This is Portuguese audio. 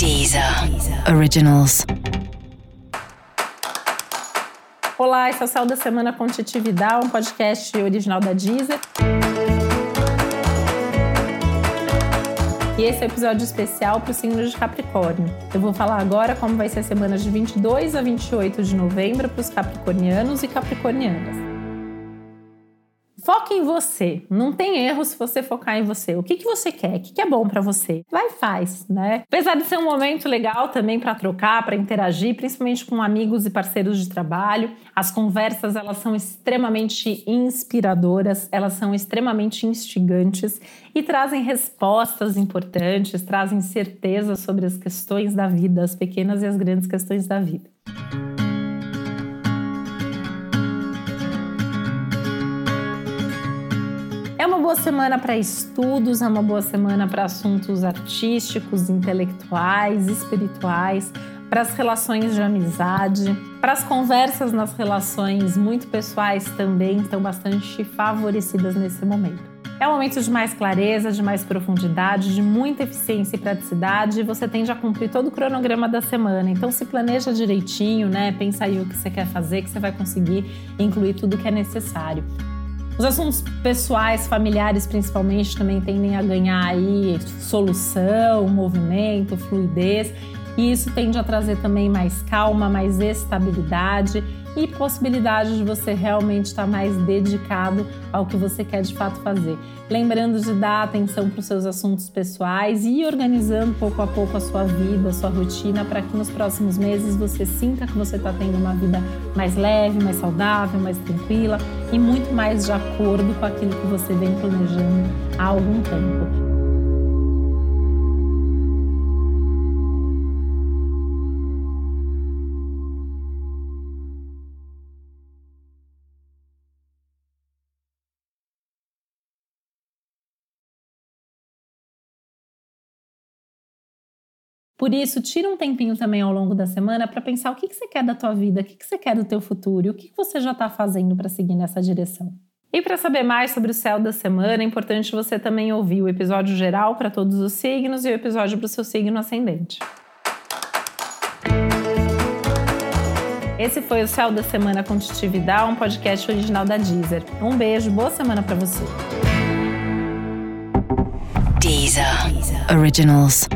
Deezer Originals. Olá, esse é o Céu da Semana com Titi Vidal, um podcast original da Deezer. E esse é o episódio especial para o signo de Capricórnio. Eu vou falar agora como vai ser a semana de 22 a 28 de novembro para os capricornianos e capricornianas. Foque em você. Não tem erro se você focar em você. O que, que você quer? O que, que é bom para você? Vai e faz, né? Apesar de ser um momento legal também para trocar, para interagir, principalmente com amigos e parceiros de trabalho, as conversas elas são extremamente inspiradoras, elas são extremamente instigantes e trazem respostas importantes, trazem certeza sobre as questões da vida, as pequenas e as grandes questões da vida. É uma boa semana para estudos, é uma boa semana para assuntos artísticos, intelectuais, espirituais, para as relações de amizade, para as conversas nas relações muito pessoais também estão bastante favorecidas nesse momento. É um momento de mais clareza, de mais profundidade, de muita eficiência e praticidade, e você tende a cumprir todo o cronograma da semana. Então se planeja direitinho, né? Pensa aí o que você quer fazer, que você vai conseguir incluir tudo que é necessário. Os assuntos pessoais, familiares principalmente, também tendem a ganhar aí solução, movimento, fluidez, e isso tende a trazer também mais calma, mais estabilidade e possibilidade de você realmente estar mais dedicado ao que você quer de fato fazer. Lembrando de dar atenção para os seus assuntos pessoais e organizando pouco a pouco a sua vida, a sua rotina, para que nos próximos meses você sinta que você está tendo uma vida mais leve, mais saudável, mais tranquila e muito mais de acordo com aquilo que você vem planejando há algum tempo. Por isso, tira um tempinho também ao longo da semana para pensar o que, que você quer da tua vida, o que, que você quer do teu futuro e o que, que você já está fazendo para seguir nessa direção. E para saber mais sobre o céu da semana, é importante você também ouvir o episódio geral para todos os signos e o episódio para o seu signo ascendente. Esse foi o Céu da Semana com Titi Vidal, um podcast original da Deezer. Um beijo, boa semana para você. Deezer. Originals.